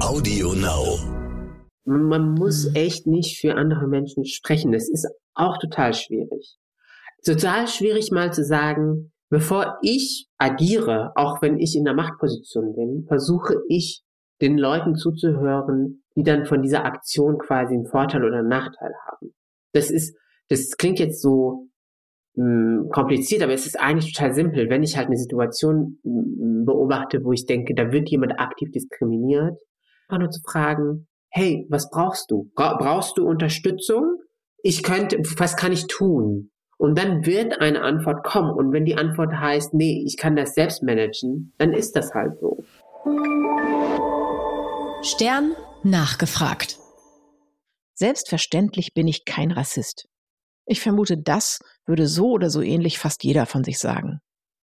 Audio Now. Man muss echt nicht für andere Menschen sprechen. Das ist auch total schwierig. Total schwierig mal zu sagen, bevor ich agiere, auch wenn ich in der Machtposition bin, versuche ich den Leuten zuzuhören, die dann von dieser Aktion quasi einen Vorteil oder einen Nachteil haben. Das ist, das klingt jetzt so mh, hm, kompliziert, aber es ist eigentlich total simpel. Wenn ich halt eine Situation mh, hm, beobachte, wo ich denke, da wird jemand aktiv diskriminiert, einfach nur zu fragen, hey, was brauchst du? Brauchst du Unterstützung? Ich könnte, was kann ich tun? Und dann wird eine Antwort kommen. Und wenn die Antwort heißt, nee, ich kann das selbst managen, dann ist das halt so. Stern nachgefragt. Selbstverständlich bin ich kein Rassist. Ich vermute, das würde so oder so ähnlich fast jeder von sich sagen.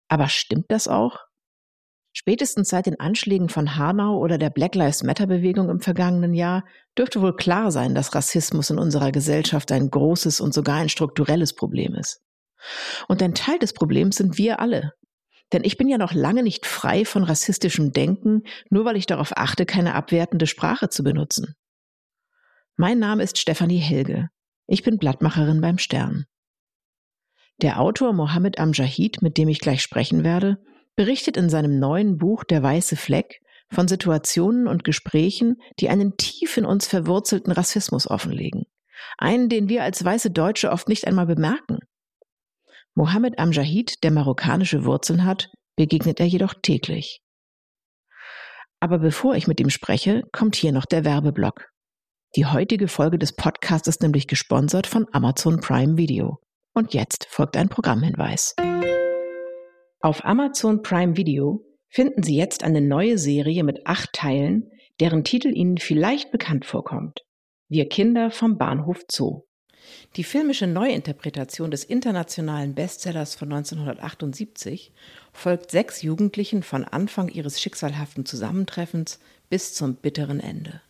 Aber stimmt das auch? Spätestens seit den Anschlägen von Hanau oder der Black Lives Matter Bewegung im vergangenen Jahr dürfte wohl klar sein, dass Rassismus in unserer Gesellschaft ein großes und sogar ein strukturelles Problem ist. Und ein Teil des Problems sind wir alle. Denn ich bin ja noch lange nicht frei von rassistischem Denken, nur weil ich darauf achte, keine abwertende Sprache zu benutzen. Mein Name ist Stefanie Helge. Ich bin Blattmacherin beim Stern. Der Autor Mohammed Amjahid, mit dem ich gleich sprechen werde, berichtet in seinem neuen Buch Der weiße Fleck von Situationen und Gesprächen, die einen tief in uns verwurzelten Rassismus offenlegen. Einen, den wir als weiße Deutsche oft nicht einmal bemerken. Mohammed Amjahid, der marokkanische Wurzeln hat, begegnet er jedoch täglich. Aber bevor ich mit ihm spreche, kommt hier noch der Werbeblock. Die heutige Folge des Podcasts ist nämlich gesponsert von Amazon Prime Video. Und jetzt folgt ein Programmhinweis. Auf Amazon Prime Video finden Sie jetzt eine neue Serie mit acht Teilen, deren Titel Ihnen vielleicht bekannt vorkommt. Wir Kinder vom Bahnhof Zoo. Die filmische Neuinterpretation des internationalen Bestsellers von 1978 folgt sechs Jugendlichen von Anfang ihres schicksalhaften Zusammentreffens bis zum bitteren Ende.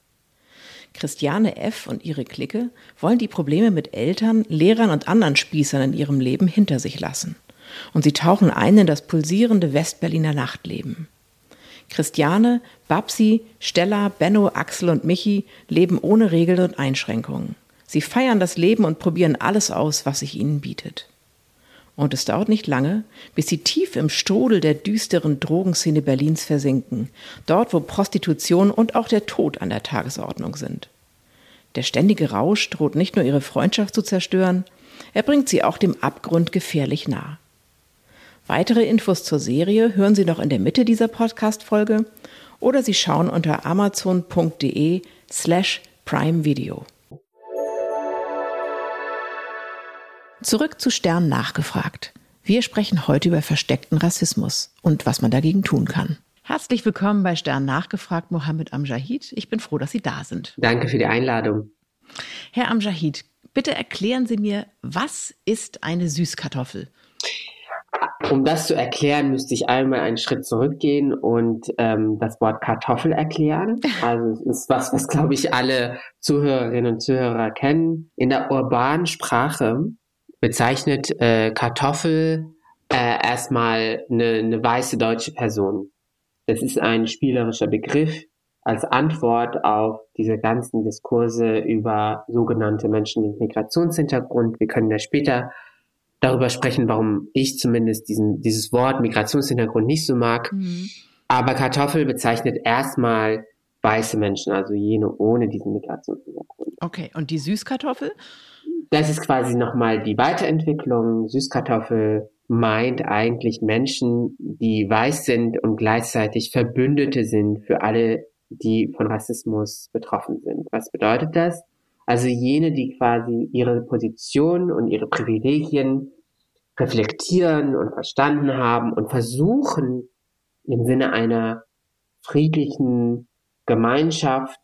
Christiane F. und ihre Clique wollen die Probleme mit Eltern, Lehrern und anderen Spießern in ihrem Leben hinter sich lassen und sie tauchen ein in das pulsierende Westberliner Nachtleben. Christiane, Babsi, Stella, Benno, Axel und Michi leben ohne Regeln und Einschränkungen. Sie feiern das Leben und probieren alles aus, was sich ihnen bietet. Und es dauert nicht lange, bis sie tief im Strudel der düsteren Drogenszene Berlins versinken, dort wo Prostitution und auch der Tod an der Tagesordnung sind. Der ständige Rausch droht nicht nur ihre Freundschaft zu zerstören, er bringt sie auch dem Abgrund gefährlich nah. Weitere Infos zur Serie hören Sie noch in der Mitte dieser Podcast-Folge oder Sie schauen unter amazon.de slash Prime Video. Zurück zu Stern nachgefragt. Wir sprechen heute über versteckten Rassismus und was man dagegen tun kann. Herzlich willkommen bei Stern nachgefragt, Mohammed Amjahid. Ich bin froh, dass Sie da sind. Danke für die Einladung. Herr Amjahid, bitte erklären Sie mir, was ist eine Süßkartoffel? Um das zu erklären, müsste ich einmal einen Schritt zurückgehen und ähm, das Wort Kartoffel erklären. Also es ist was, was glaube ich alle Zuhörerinnen und Zuhörer kennen. In der urbanen Sprache bezeichnet äh, Kartoffel äh, erstmal eine, eine weiße deutsche Person. Das ist ein spielerischer Begriff als Antwort auf diese ganzen Diskurse über sogenannte Menschen mit Migrationshintergrund. Wir können da später darüber sprechen, warum ich zumindest diesen, dieses Wort Migrationshintergrund nicht so mag. Mhm. Aber Kartoffel bezeichnet erstmal weiße Menschen, also jene ohne diesen Migrationshintergrund. Okay, und die Süßkartoffel? Das ist quasi nochmal die Weiterentwicklung. Süßkartoffel meint eigentlich Menschen, die weiß sind und gleichzeitig Verbündete sind für alle, die von Rassismus betroffen sind. Was bedeutet das? Also jene, die quasi ihre Position und ihre Privilegien reflektieren und verstanden haben und versuchen, im Sinne einer friedlichen Gemeinschaft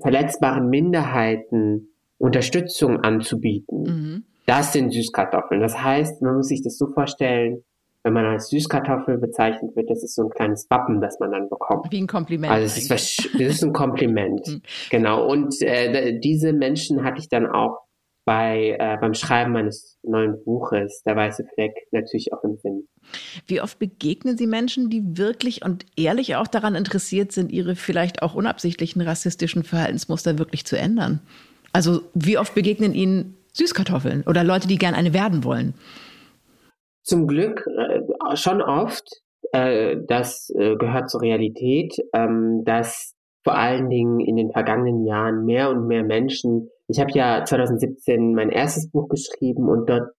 verletzbaren Minderheiten Unterstützung anzubieten. Mhm. Das sind Süßkartoffeln. Das heißt, man muss sich das so vorstellen, wenn man als Süßkartoffel bezeichnet wird, das ist so ein kleines Wappen, das man dann bekommt. Wie ein Kompliment. Also es ist, das ist ein Kompliment. Mhm. genau. Und äh, diese Menschen hatte ich dann auch bei, äh, beim Schreiben meines neuen Buches, Der weiße Fleck, natürlich auch im Sinn. Wie oft begegnen Sie Menschen, die wirklich und ehrlich auch daran interessiert sind, ihre vielleicht auch unabsichtlichen rassistischen Verhaltensmuster wirklich zu ändern? Also wie oft begegnen Ihnen Süßkartoffeln oder Leute, die gern eine werden wollen? Zum Glück äh, schon oft. Äh, das äh, gehört zur Realität, ähm, dass vor allen Dingen in den vergangenen Jahren mehr und mehr Menschen ich habe ja 2017 mein erstes Buch geschrieben und dort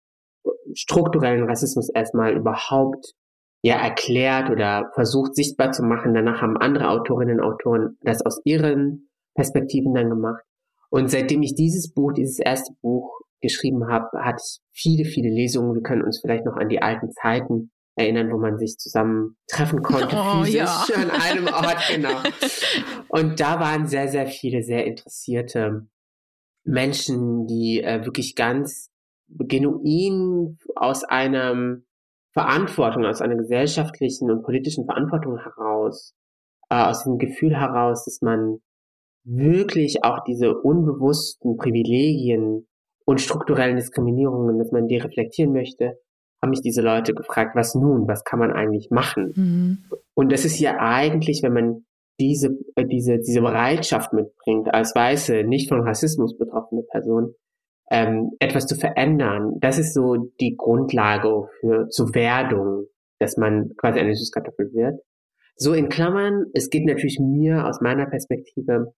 strukturellen Rassismus erstmal überhaupt ja erklärt oder versucht sichtbar zu machen. Danach haben andere Autorinnen und Autoren das aus ihren Perspektiven dann gemacht. Und seitdem ich dieses Buch, dieses erste Buch geschrieben habe, hatte ich viele, viele Lesungen. Wir können uns vielleicht noch an die alten Zeiten erinnern, wo man sich zusammen treffen konnte, oh, physisch ja. an einem Ort, genau. Und da waren sehr, sehr viele sehr interessierte Menschen, die äh, wirklich ganz genuin aus einem Verantwortung, aus einer gesellschaftlichen und politischen Verantwortung heraus, äh, aus dem Gefühl heraus, dass man wirklich auch diese unbewussten Privilegien und strukturellen Diskriminierungen, dass man die reflektieren möchte, haben mich diese Leute gefragt, was nun, was kann man eigentlich machen? Mhm. Und das ist ja eigentlich, wenn man diese, äh, diese, diese Bereitschaft mitbringt, als weiße, nicht von Rassismus betroffene Person, ähm, etwas zu verändern. Das ist so die Grundlage für zur Werdung, dass man quasi eine Süßkartoffel wird. So in Klammern, es geht natürlich mir aus meiner Perspektive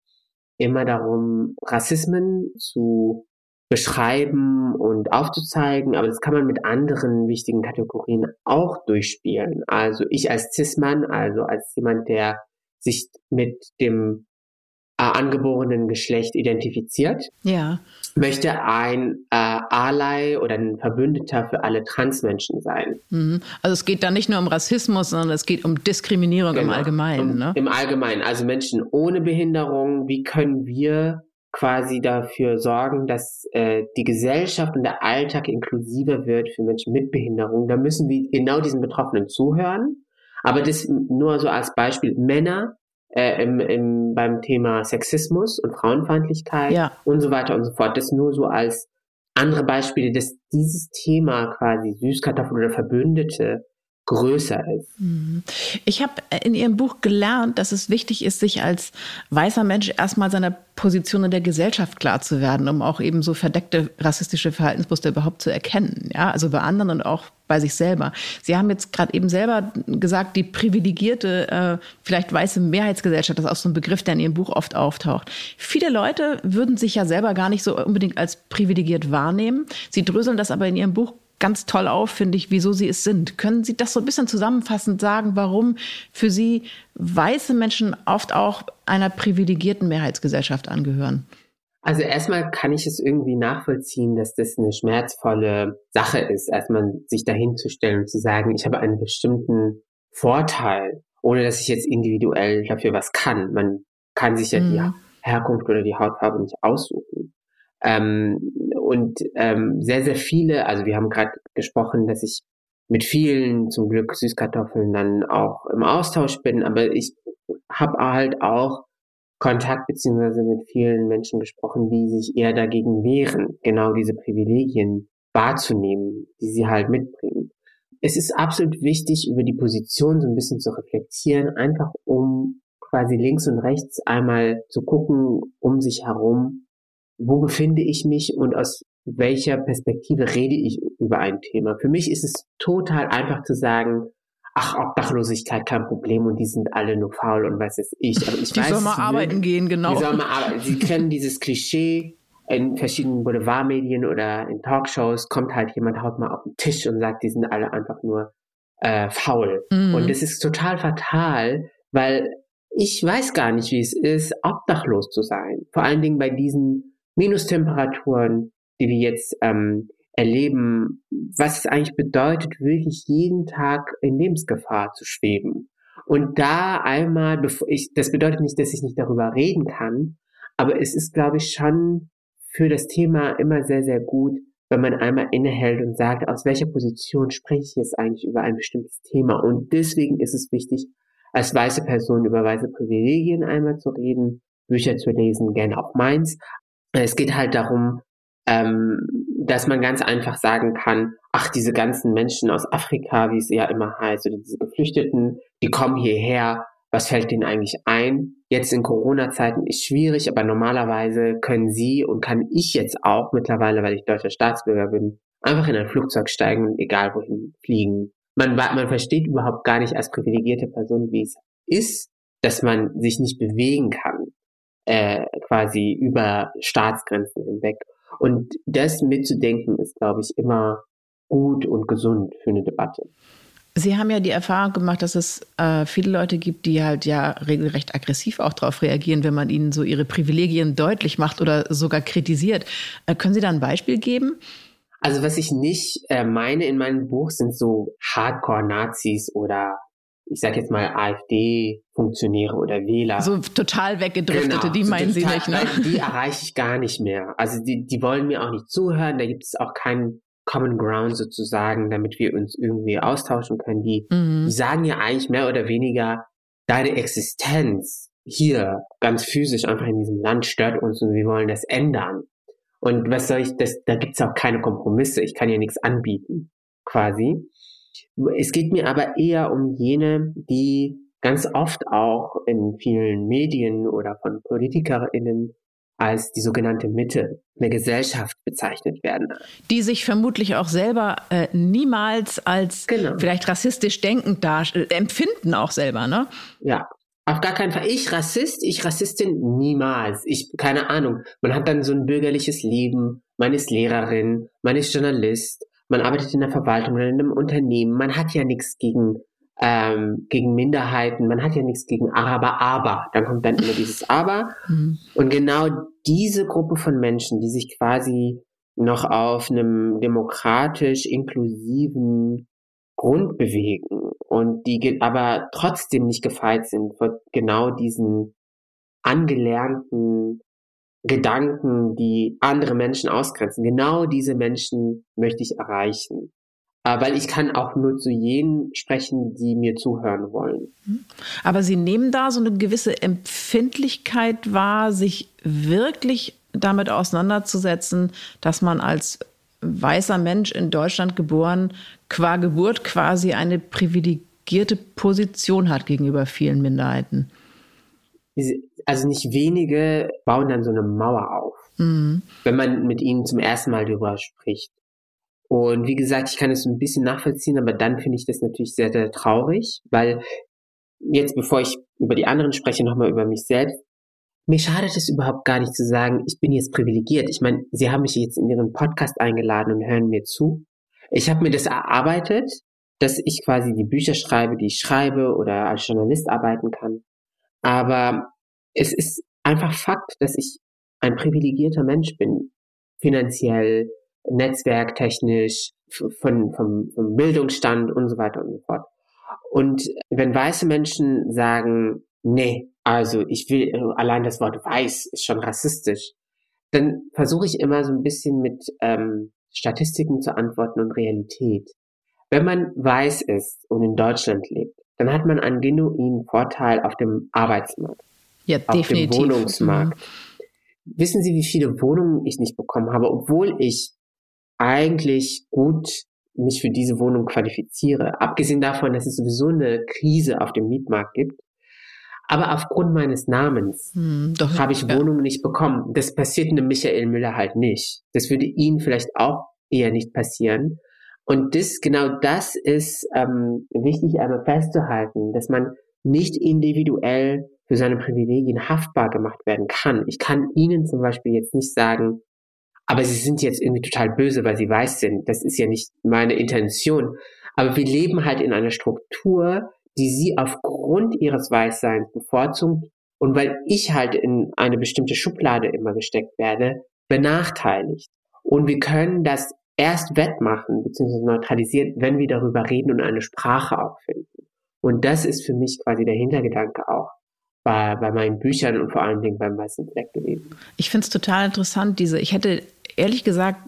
immer darum, Rassismen zu beschreiben und aufzuzeigen, aber das kann man mit anderen wichtigen Kategorien auch durchspielen. Also ich als Cis-Mann, also als jemand, der sich mit dem äh, angeborenen Geschlecht identifiziert, ja. möchte ein äh, Ally oder ein Verbündeter für alle Transmenschen sein. Mhm. Also es geht da nicht nur um Rassismus, sondern es geht um Diskriminierung genau. im Allgemeinen. Um, ne? Im Allgemeinen, also Menschen ohne Behinderung, wie können wir quasi dafür sorgen, dass äh, die Gesellschaft und der Alltag inklusiver wird für Menschen mit Behinderung. Da müssen wir genau diesen Betroffenen zuhören aber das nur so als Beispiel. Männer äh, im, im, beim Thema Sexismus und Frauenfeindlichkeit ja. und so weiter und so fort. Das nur so als andere Beispiele, dass dieses Thema quasi Süßkartoffel oder Verbündete größer ist. Mhm. Ich habe in Ihrem Buch gelernt, dass es wichtig ist, sich als weißer Mensch erstmal seiner Position in der Gesellschaft klar zu werden, um auch eben so verdeckte rassistische Verhaltensmuster überhaupt zu erkennen. Ja, also bei anderen und auch bei sich selber. Sie haben jetzt gerade eben selber gesagt, die privilegierte, äh, vielleicht weiße Mehrheitsgesellschaft, das ist auch so ein Begriff, der in Ihrem Buch oft auftaucht. Viele Leute würden sich ja selber gar nicht so unbedingt als privilegiert wahrnehmen. Sie dröseln das aber in Ihrem Buch ganz toll auf, finde ich, wieso sie es sind. Können Sie das so ein bisschen zusammenfassend sagen, warum für Sie weiße Menschen oft auch einer privilegierten Mehrheitsgesellschaft angehören? Also erstmal kann ich es irgendwie nachvollziehen, dass das eine schmerzvolle Sache ist, erstmal sich dahin zu stellen und zu sagen, ich habe einen bestimmten Vorteil, ohne dass ich jetzt individuell dafür was kann. Man kann sich ja mhm. die Herkunft oder die Hautfarbe nicht aussuchen. Ähm, und ähm, sehr, sehr viele, also wir haben gerade gesprochen, dass ich mit vielen zum Glück Süßkartoffeln dann auch im Austausch bin, aber ich habe halt auch Kontakt beziehungsweise mit vielen Menschen gesprochen, die sich eher dagegen wehren, genau diese Privilegien wahrzunehmen, die sie halt mitbringen. Es ist absolut wichtig, über die Position so ein bisschen zu reflektieren, einfach um quasi links und rechts einmal zu gucken um sich herum, wo befinde ich mich und aus welcher Perspektive rede ich über ein Thema. Für mich ist es total einfach zu sagen, ach, Obdachlosigkeit kein Problem und die sind alle nur faul und was ist ich. Aber ich die weiß, soll mal arbeiten gehen, genau. Die soll mal arbeiten. Sie kennen dieses Klischee in verschiedenen Boulevardmedien oder in Talkshows kommt halt jemand, haut mal auf den Tisch und sagt, die sind alle einfach nur äh, faul. Mhm. Und das ist total fatal, weil ich weiß gar nicht, wie es ist, obdachlos zu sein. Vor allen Dingen bei diesen Minustemperaturen, die wir jetzt ähm, erleben, was es eigentlich bedeutet, wirklich jeden Tag in Lebensgefahr zu schweben. Und da einmal, bevor ich, das bedeutet nicht, dass ich nicht darüber reden kann, aber es ist, glaube ich, schon für das Thema immer sehr, sehr gut, wenn man einmal innehält und sagt, aus welcher Position spreche ich jetzt eigentlich über ein bestimmtes Thema. Und deswegen ist es wichtig, als weiße Person über weiße Privilegien einmal zu reden, Bücher zu lesen, gerne auch meins, es geht halt darum, ähm, dass man ganz einfach sagen kann, ach, diese ganzen Menschen aus Afrika, wie es ja immer heißt, oder diese Geflüchteten, die kommen hierher, was fällt denen eigentlich ein? Jetzt in Corona-Zeiten ist schwierig, aber normalerweise können sie und kann ich jetzt auch mittlerweile, weil ich deutscher Staatsbürger bin, einfach in ein Flugzeug steigen, egal wohin fliegen. Man, man versteht überhaupt gar nicht als privilegierte Person, wie es ist, dass man sich nicht bewegen kann, äh, quasi über Staatsgrenzen hinweg. Und das mitzudenken ist, glaube ich, immer gut und gesund für eine Debatte. Sie haben ja die Erfahrung gemacht, dass es äh, viele Leute gibt, die halt ja regelrecht aggressiv auch darauf reagieren, wenn man ihnen so ihre Privilegien deutlich macht oder sogar kritisiert. Äh, können Sie da ein Beispiel geben? Also was ich nicht äh, meine in meinem Buch sind so Hardcore-Nazis oder ich sag jetzt mal AfD-Funktionäre oder Wähler. So total weggedriftete, genau, die meinen so total, Sie nicht, ne? Die erreiche ich gar nicht mehr. Also die, die wollen mir auch nicht zuhören, da gibt es auch keinen Common Ground sozusagen, damit wir uns irgendwie austauschen können. Die, mhm. die sagen ja eigentlich mehr oder weniger, deine Existenz hier ganz physisch einfach in diesem Land stört uns und wir wollen das ändern. Und was soll ich, das, da gibt's auch keine Kompromisse. Ich kann ja nichts anbieten, quasi. Es geht mir aber eher um jene, die ganz oft auch in vielen Medien oder von PolitikerInnen als die sogenannte Mitte der Gesellschaft bezeichnet werden. Die sich vermutlich auch selber äh, niemals als genau. vielleicht rassistisch denkend äh, empfinden auch selber, ne? Ja, auf gar keinen Fall. Ich Rassist, ich Rassistin niemals. Ich, keine Ahnung. Man hat dann so ein bürgerliches Leben. Man ist Lehrerin, man ist Journalist, man arbeitet in der Verwaltung oder in einem Unternehmen. Man hat ja nichts gegen ähm, gegen Minderheiten, man hat ja nichts gegen Araber, aber dann kommt dann immer dieses Aber. Mhm. Und genau diese Gruppe von Menschen, die sich quasi noch auf einem demokratisch inklusiven Grund bewegen und die aber trotzdem nicht gefeit sind vor genau diesen angelernten Gedanken, die andere Menschen ausgrenzen. Genau diese Menschen möchte ich erreichen. Äh, weil ich kann auch nur zu jenen sprechen, die mir zuhören wollen. Mhm. Aber Sie nehmen da so eine gewisse Empfindlichkeit wahr, sich wirklich damit auseinanderzusetzen, dass man als weißer Mensch in Deutschland geboren, qua Geburt quasi eine privilegierte Position hat gegenüber vielen Minderheiten. Also nicht wenige bauen dann so eine Mauer auf, mhm. wenn man mit ihnen zum ersten Mal darüber spricht. Und wie gesagt, ich kann es ein bisschen nachvollziehen, aber dann finde ich das natürlich sehr, sehr traurig, weil jetzt, bevor ich über die anderen spreche, nochmal über mich selbst, mir schadet es überhaupt gar nicht zu sagen, ich bin jetzt privilegiert. Ich meine, Sie haben mich jetzt in Ihren Podcast eingeladen und hören mir zu. Ich habe mir das erarbeitet, dass ich quasi die Bücher schreibe, die ich schreibe oder als Journalist arbeiten kann. Aber es ist einfach Fakt, dass ich ein privilegierter Mensch bin. Finanziell, netzwerktechnisch, von, vom, vom Bildungsstand und so weiter und so fort. Und wenn weiße Menschen sagen, nee, also ich will, allein das Wort weiß ist schon rassistisch, dann versuche ich immer so ein bisschen mit ähm, Statistiken zu antworten und Realität. Wenn man weiß ist und in Deutschland lebt, dann hat man einen genuinen Vorteil auf dem Arbeitsmarkt. Ja, auf definitiv. dem Wohnungsmarkt. Mhm. Wissen Sie, wie viele Wohnungen ich nicht bekommen habe, obwohl ich eigentlich gut mich für diese Wohnung qualifiziere. Abgesehen davon, dass es sowieso eine Krise auf dem Mietmarkt gibt. Aber aufgrund meines Namens hm, habe ich ja. Wohnungen nicht bekommen. Das passiert einem Michael Müller halt nicht. Das würde Ihnen vielleicht auch eher nicht passieren. Und das, genau das ist ähm, wichtig einmal festzuhalten, dass man nicht individuell für seine Privilegien haftbar gemacht werden kann. Ich kann Ihnen zum Beispiel jetzt nicht sagen, aber sie sind jetzt irgendwie total böse, weil sie weiß sind. Das ist ja nicht meine Intention. Aber wir leben halt in einer Struktur, die sie aufgrund ihres Weißseins bevorzugt und weil ich halt in eine bestimmte Schublade immer gesteckt werde, benachteiligt. Und wir können das erst wettmachen bzw. neutralisieren, wenn wir darüber reden und eine Sprache auch finden. Und das ist für mich quasi der Hintergedanke auch bei, bei meinen Büchern und vor allen Dingen beim Weißen Fleck gewesen. Ich finde es total interessant, diese, ich hätte ehrlich gesagt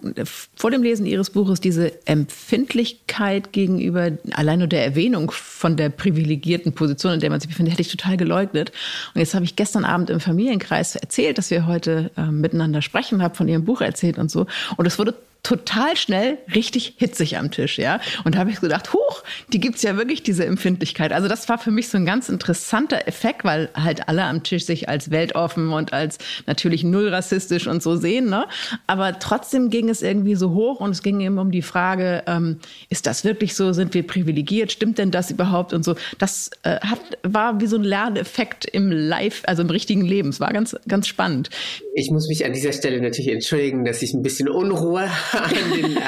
vor dem Lesen Ihres Buches diese Empfindlichkeit gegenüber allein nur der Erwähnung von der privilegierten Position, in der man sich befindet, hätte ich total geleugnet. Und jetzt habe ich gestern Abend im Familienkreis erzählt, dass wir heute äh, miteinander sprechen, habe von Ihrem Buch erzählt und so. Und es wurde total schnell richtig hitzig am Tisch, ja. Und da habe ich gedacht, huch, die gibt's ja wirklich, diese Empfindlichkeit. Also das war für mich so ein ganz interessanter Effekt, weil halt alle am Tisch sich als weltoffen und als natürlich null rassistisch und so sehen, ne? Aber trotzdem ging es irgendwie so hoch und es ging eben um die Frage, ähm, ist das wirklich so? Sind wir privilegiert? Stimmt denn das überhaupt? Und so. Das äh, hat, war wie so ein Lerneffekt im Live, also im richtigen Leben. Es war ganz, ganz spannend. Ich muss mich an dieser Stelle natürlich entschuldigen, dass ich ein bisschen Unruhe an den, äh,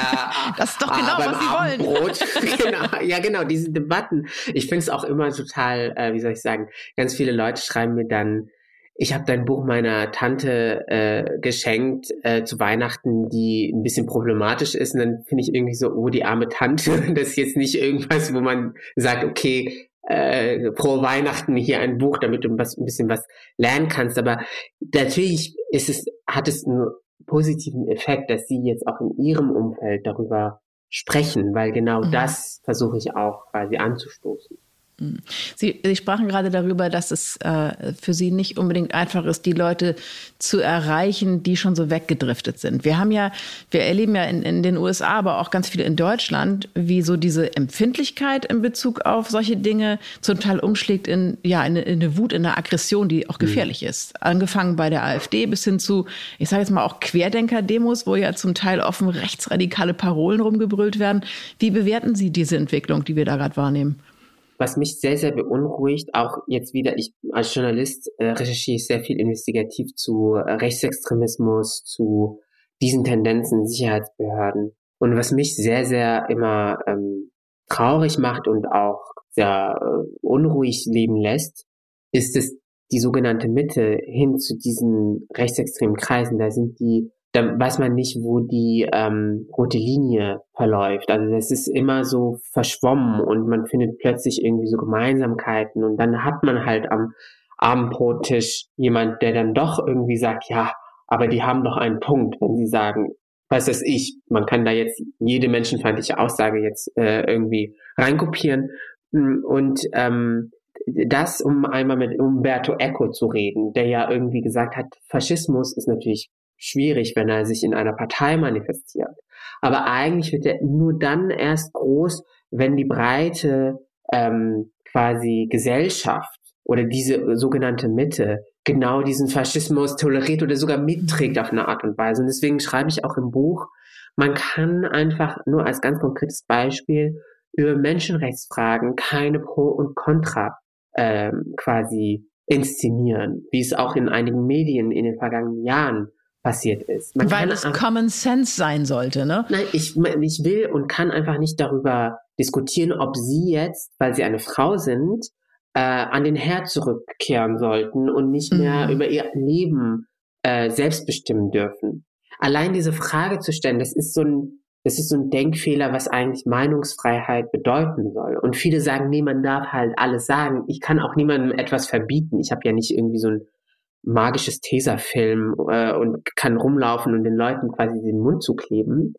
Das ist doch genau, was Sie wollen. genau, ja, genau, diese Debatten. Ich finde es auch immer total, äh, wie soll ich sagen, ganz viele Leute schreiben mir dann, ich habe dein Buch meiner Tante äh, geschenkt äh, zu Weihnachten, die ein bisschen problematisch ist. Und dann finde ich irgendwie so, oh, die arme Tante, das ist jetzt nicht irgendwas, wo man sagt, okay, äh, pro Weihnachten hier ein Buch, damit du was, ein bisschen was lernen kannst. Aber natürlich ist es, hat es einen positiven Effekt, dass sie jetzt auch in ihrem Umfeld darüber sprechen, weil genau mhm. das versuche ich auch quasi anzustoßen. Sie, Sie sprachen gerade darüber, dass es äh, für Sie nicht unbedingt einfach ist, die Leute zu erreichen, die schon so weggedriftet sind. Wir haben ja, wir erleben ja in, in den USA, aber auch ganz viele in Deutschland, wie so diese Empfindlichkeit in Bezug auf solche Dinge zum Teil umschlägt in, ja, in, in eine Wut, in eine Aggression, die auch mhm. gefährlich mhm. ist. Angefangen bei der AfD bis hin zu, ich sage jetzt mal auch Querdenker-Demos, wo ja zum Teil offen rechtsradikale Parolen rumgebrüllt werden. Wie bewerten Sie diese Entwicklung, die wir da gerade wahrnehmen? Was mich sehr, sehr beunruhigt, auch jetzt wieder, ich als Journalist äh, recherchiere ich sehr viel investigativ zu äh, Rechtsextremismus, zu diesen Tendenzen Sicherheitsbehörden. Und was mich sehr, sehr immer ähm, traurig macht und auch sehr äh, unruhig leben lässt, ist es die sogenannte Mitte hin zu diesen rechtsextremen Kreisen. Da sind die da weiß man nicht, wo die ähm, rote Linie verläuft. Also es ist immer so verschwommen und man findet plötzlich irgendwie so Gemeinsamkeiten und dann hat man halt am Abendbrottisch jemand, der dann doch irgendwie sagt, ja, aber die haben doch einen Punkt, wenn sie sagen, was weiß ich, man kann da jetzt jede menschenfeindliche Aussage jetzt äh, irgendwie reinkopieren und ähm, das, um einmal mit Umberto Eco zu reden, der ja irgendwie gesagt hat, Faschismus ist natürlich schwierig, wenn er sich in einer Partei manifestiert. Aber eigentlich wird er nur dann erst groß, wenn die breite ähm, quasi Gesellschaft oder diese sogenannte Mitte genau diesen Faschismus toleriert oder sogar mitträgt auf eine Art und Weise. Und deswegen schreibe ich auch im Buch, man kann einfach nur als ganz konkretes Beispiel über Menschenrechtsfragen keine Pro und Contra ähm, quasi inszenieren, wie es auch in einigen Medien in den vergangenen Jahren passiert ist. Man Weil es Common Sense sein sollte, ne? Nein, ich, ich will und kann einfach nicht darüber diskutieren, ob Sie jetzt, weil Sie eine Frau sind, äh, an den Herd zurückkehren sollten und nicht mehr mhm. über Ihr Leben äh, selbst bestimmen dürfen. Allein diese Frage zu stellen, das ist so ein, das ist so ein Denkfehler, was eigentlich Meinungsfreiheit bedeuten soll. Und viele sagen, nee, man darf halt alles sagen. Ich kann auch niemandem etwas verbieten. Ich habe ja nicht irgendwie so ein magisches Tesafilm äh, und kann rumlaufen und den Leuten quasi den Mund zukleben.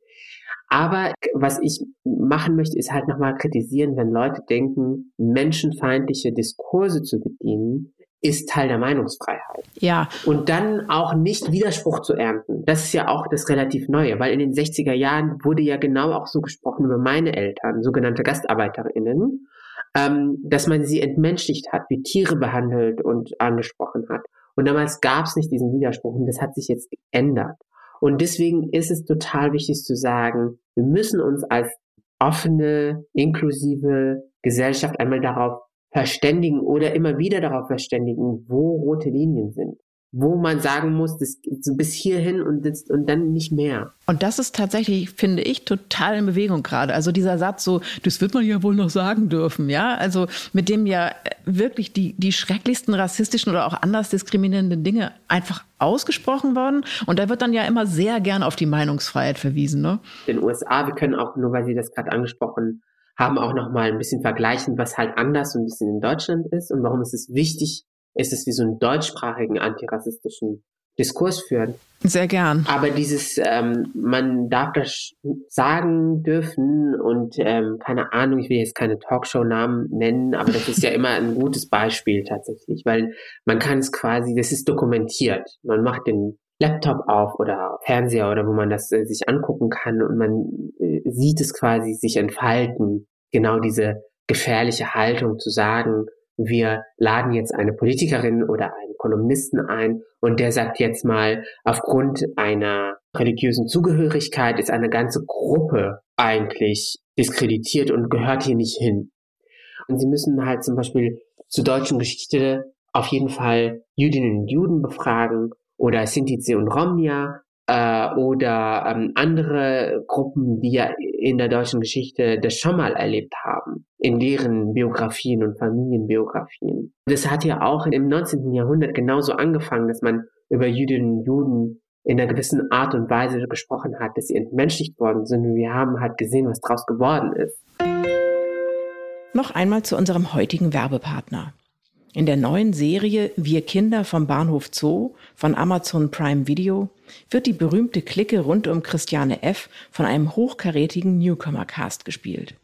Aber was ich machen möchte, ist halt nochmal kritisieren, wenn Leute denken, menschenfeindliche Diskurse zu bedienen, ist Teil der Meinungsfreiheit. Ja. Und dann auch nicht Widerspruch zu ernten. Das ist ja auch das relativ Neue, weil in den 60er Jahren wurde ja genau auch so gesprochen über meine Eltern, sogenannte GastarbeiterInnen, ähm, dass man sie entmenschlicht hat, wie Tiere behandelt und angesprochen hat. Und damals gab es nicht diesen Widerspruch und das hat sich jetzt geändert. Und deswegen ist es total wichtig zu sagen, wir müssen uns als offene, inklusive Gesellschaft einmal darauf verständigen oder immer wieder darauf verständigen, wo rote Linien sind wo man sagen muss, das so bis hierhin und, das, und dann nicht mehr. Und das ist tatsächlich, finde ich, total in Bewegung gerade. Also dieser Satz so, das wird man ja wohl noch sagen dürfen, ja. Also mit dem ja wirklich die, die schrecklichsten rassistischen oder auch anders diskriminierenden Dinge einfach ausgesprochen worden. Und da wird dann ja immer sehr gern auf die Meinungsfreiheit verwiesen, ne? In den USA, wir können auch, nur weil Sie das gerade angesprochen haben, auch noch mal ein bisschen vergleichen, was halt anders und ein bisschen in Deutschland ist und warum ist es wichtig, ist es wie so einen deutschsprachigen antirassistischen Diskurs führen. Sehr gern. Aber dieses, ähm, man darf das sagen dürfen und ähm, keine Ahnung, ich will jetzt keine Talkshow-Namen nennen, aber das ist ja immer ein gutes Beispiel tatsächlich, weil man kann es quasi, das ist dokumentiert. Man macht den Laptop auf oder Fernseher oder wo man das äh, sich angucken kann und man äh, sieht es quasi sich entfalten. Genau diese gefährliche Haltung zu sagen, wir laden jetzt eine Politikerin oder einen Kolumnisten ein und der sagt jetzt mal, aufgrund einer religiösen Zugehörigkeit ist eine ganze Gruppe eigentlich diskreditiert und gehört hier nicht hin. Und sie müssen halt zum Beispiel zur deutschen Geschichte auf jeden Fall Jüdinnen und Juden befragen oder Sintize und Romnia äh, oder ähm, andere Gruppen, die ja in der deutschen Geschichte das schon mal erlebt haben, in deren Biografien und Familienbiografien. Das hat ja auch im 19. Jahrhundert genauso angefangen, dass man über Jüdinnen und Juden in einer gewissen Art und Weise gesprochen hat, dass sie entmenschlicht worden sind wir haben halt gesehen, was draus geworden ist. Noch einmal zu unserem heutigen Werbepartner. In der neuen Serie Wir Kinder vom Bahnhof Zoo von Amazon Prime Video wird die berühmte Clique rund um Christiane F. von einem hochkarätigen Newcomer-Cast gespielt.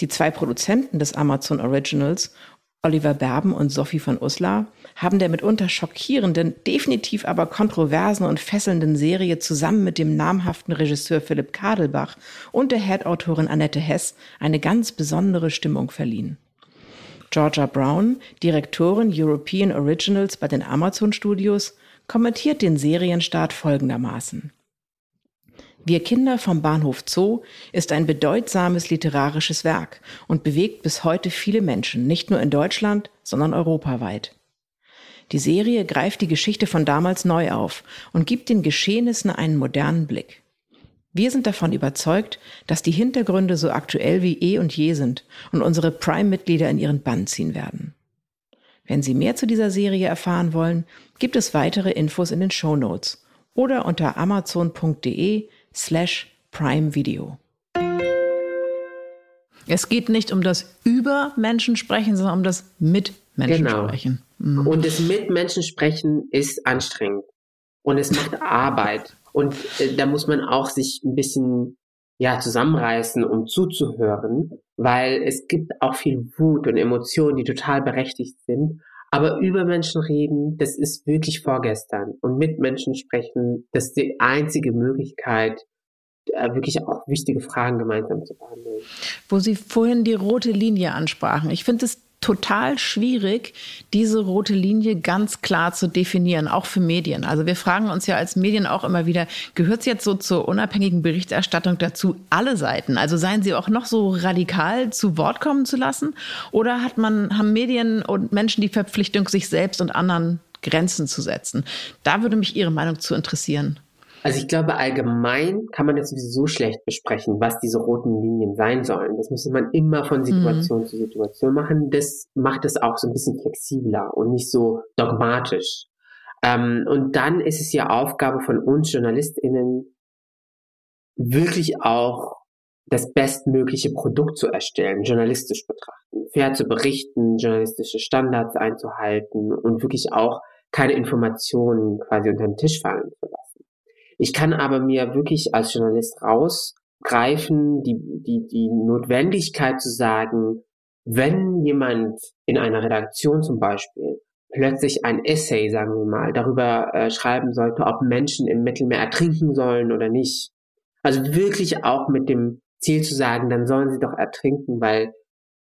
Die zwei Produzenten des Amazon Originals, Oliver Berben und Sophie von Uslar, haben der mitunter schockierenden, definitiv aber kontroversen und fesselnden Serie zusammen mit dem namhaften Regisseur Philipp Kadelbach und der Head-Autorin Annette Hess eine ganz besondere Stimmung verliehen. Georgia Brown, Direktorin European Originals bei den Amazon Studios, kommentiert den Serienstart folgendermaßen. Wir Kinder vom Bahnhof Zoo ist ein bedeutsames literarisches Werk und bewegt bis heute viele Menschen, nicht nur in Deutschland, sondern europaweit. Die Serie greift die Geschichte von damals neu auf und gibt den Geschehnissen einen modernen Blick. Wir sind davon überzeugt, dass die Hintergründe so aktuell wie eh und je sind und unsere Prime-Mitglieder in ihren Bann ziehen werden. Wenn Sie mehr zu dieser Serie erfahren wollen, gibt es weitere Infos in den Show Notes oder unter amazon.de slash Prime Video. Es geht nicht um das über Menschen sprechen, sondern um das mit Menschen genau. sprechen. Mhm. Und das mit Menschen sprechen ist anstrengend und es macht Arbeit. Und äh, da muss man auch sich ein bisschen ja zusammenreißen, um zuzuhören, weil es gibt auch viel Wut und Emotionen, die total berechtigt sind. Aber über Menschen reden, das ist wirklich vorgestern. Und mit Menschen sprechen, das ist die einzige Möglichkeit, äh, wirklich auch wichtige Fragen gemeinsam zu behandeln. Wo Sie vorhin die rote Linie ansprachen. Ich finde es total schwierig, diese rote Linie ganz klar zu definieren, auch für Medien. Also wir fragen uns ja als Medien auch immer wieder, gehört es jetzt so zur unabhängigen Berichterstattung dazu, alle Seiten? Also seien sie auch noch so radikal zu Wort kommen zu lassen? Oder hat man, haben Medien und Menschen die Verpflichtung, sich selbst und anderen Grenzen zu setzen? Da würde mich Ihre Meinung zu interessieren. Also ich glaube, allgemein kann man das sowieso schlecht besprechen, was diese roten Linien sein sollen. Das muss man immer von mhm. Situation mhm. zu Situation machen. Das macht es auch so ein bisschen flexibler und nicht so dogmatisch. Ähm, und dann ist es ja Aufgabe von uns JournalistInnen, wirklich auch das bestmögliche Produkt zu erstellen, journalistisch betrachten, fair zu berichten, journalistische Standards einzuhalten und wirklich auch keine Informationen quasi unter den Tisch fallen zu lassen. Ich kann aber mir wirklich als Journalist rausgreifen, die, die, die Notwendigkeit zu sagen, wenn jemand in einer Redaktion zum Beispiel plötzlich ein Essay, sagen wir mal, darüber äh, schreiben sollte, ob Menschen im Mittelmeer ertrinken sollen oder nicht. Also wirklich auch mit dem Ziel zu sagen, dann sollen sie doch ertrinken, weil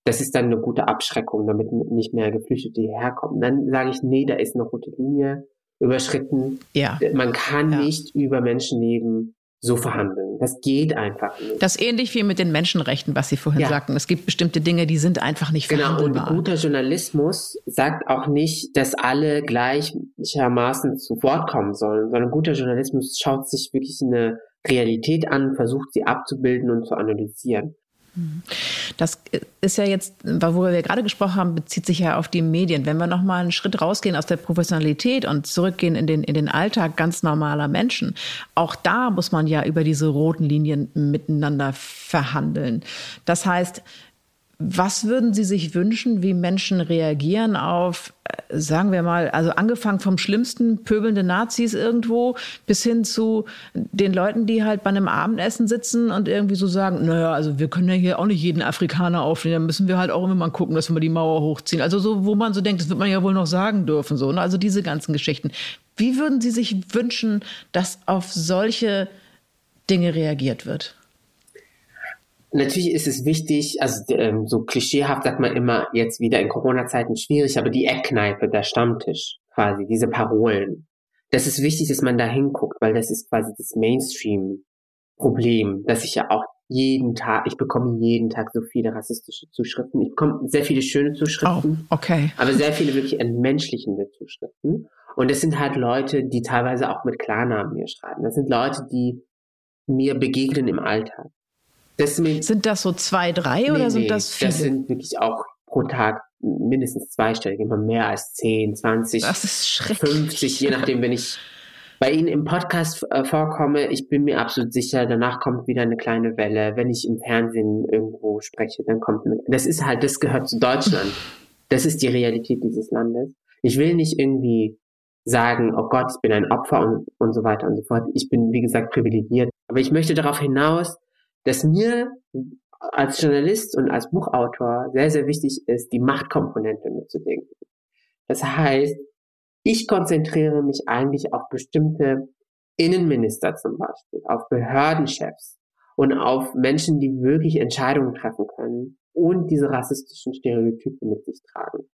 das ist dann eine gute Abschreckung, damit nicht mehr Geflüchtete hierher kommen. Dann sage ich, nee, da ist eine rote Linie überschritten. Ja. Man kann ja. nicht über Menschenleben so verhandeln. Das geht einfach nicht. Das ist ähnlich wie mit den Menschenrechten, was Sie vorhin ja. sagten. Es gibt bestimmte Dinge, die sind einfach nicht genau, verhandelbar. Genau, und guter Journalismus sagt auch nicht, dass alle gleichermaßen zu Wort kommen sollen, sondern guter Journalismus schaut sich wirklich eine Realität an, versucht sie abzubilden und zu analysieren. Das ist ja jetzt, worüber wir gerade gesprochen haben, bezieht sich ja auf die Medien. Wenn wir nochmal einen Schritt rausgehen aus der Professionalität und zurückgehen in den, in den Alltag ganz normaler Menschen, auch da muss man ja über diese roten Linien miteinander verhandeln. Das heißt, Was würden Sie sich wünschen, wie Menschen reagieren auf, äh, sagen wir mal, also angefangen vom schlimmsten pöbelnde Nazis irgendwo bis hin zu den Leuten, die halt bei einem Abendessen sitzen und irgendwie so sagen, naja, also wir können ja hier auch nicht jeden Afrikaner aufnehmen, dann müssen wir halt auch immer mal gucken, dass wir die Mauer hochziehen. Also so, wo man so denkt, das wird man ja wohl noch sagen dürfen, so. Ne? Also diese ganzen Geschichten. Wie würden Sie sich wünschen, dass auf solche Dinge reagiert wird? Natürlich ist es wichtig, also ähm, so klischeehaft sagt man immer jetzt wieder in Corona-Zeiten schwierig, aber die Eckkneipe, der Stammtisch quasi, diese Parolen. Das ist wichtig, dass man da hinguckt, weil das ist quasi das Mainstream-Problem, dass ich ja auch jeden Tag, ich bekomme jeden Tag so viele rassistische Zuschriften. Ich bekomme sehr viele schöne Zuschriften, oh, okay. aber sehr viele wirklich entmenschlichende Zuschriften. Und das sind halt Leute, die teilweise auch mit Klarnamen mir schreiben. Das sind Leute, die mir begegnen im Alltag. Das sind das so zwei, drei nee, oder sind nee, das viele? Das sind wirklich auch pro Tag mindestens zweistellig, immer mehr als 10, 20, das ist 50, je nachdem, wenn ich bei Ihnen im Podcast äh, vorkomme, ich bin mir absolut sicher, danach kommt wieder eine kleine Welle. Wenn ich im Fernsehen irgendwo spreche, dann kommt eine, das ist halt, das gehört zu Deutschland. Das ist die Realität dieses Landes. Ich will nicht irgendwie sagen, oh Gott, ich bin ein Opfer und, und so weiter und so fort. Ich bin, wie gesagt, privilegiert. Aber ich möchte darauf hinaus, dass mir als Journalist und als Buchautor sehr, sehr wichtig ist, die Machtkomponente mitzudenken. Das heißt, ich konzentriere mich eigentlich auf bestimmte Innenminister zum Beispiel, auf Behördenchefs und auf Menschen, die wirklich Entscheidungen treffen können und diese rassistischen Stereotype mit sich tragen.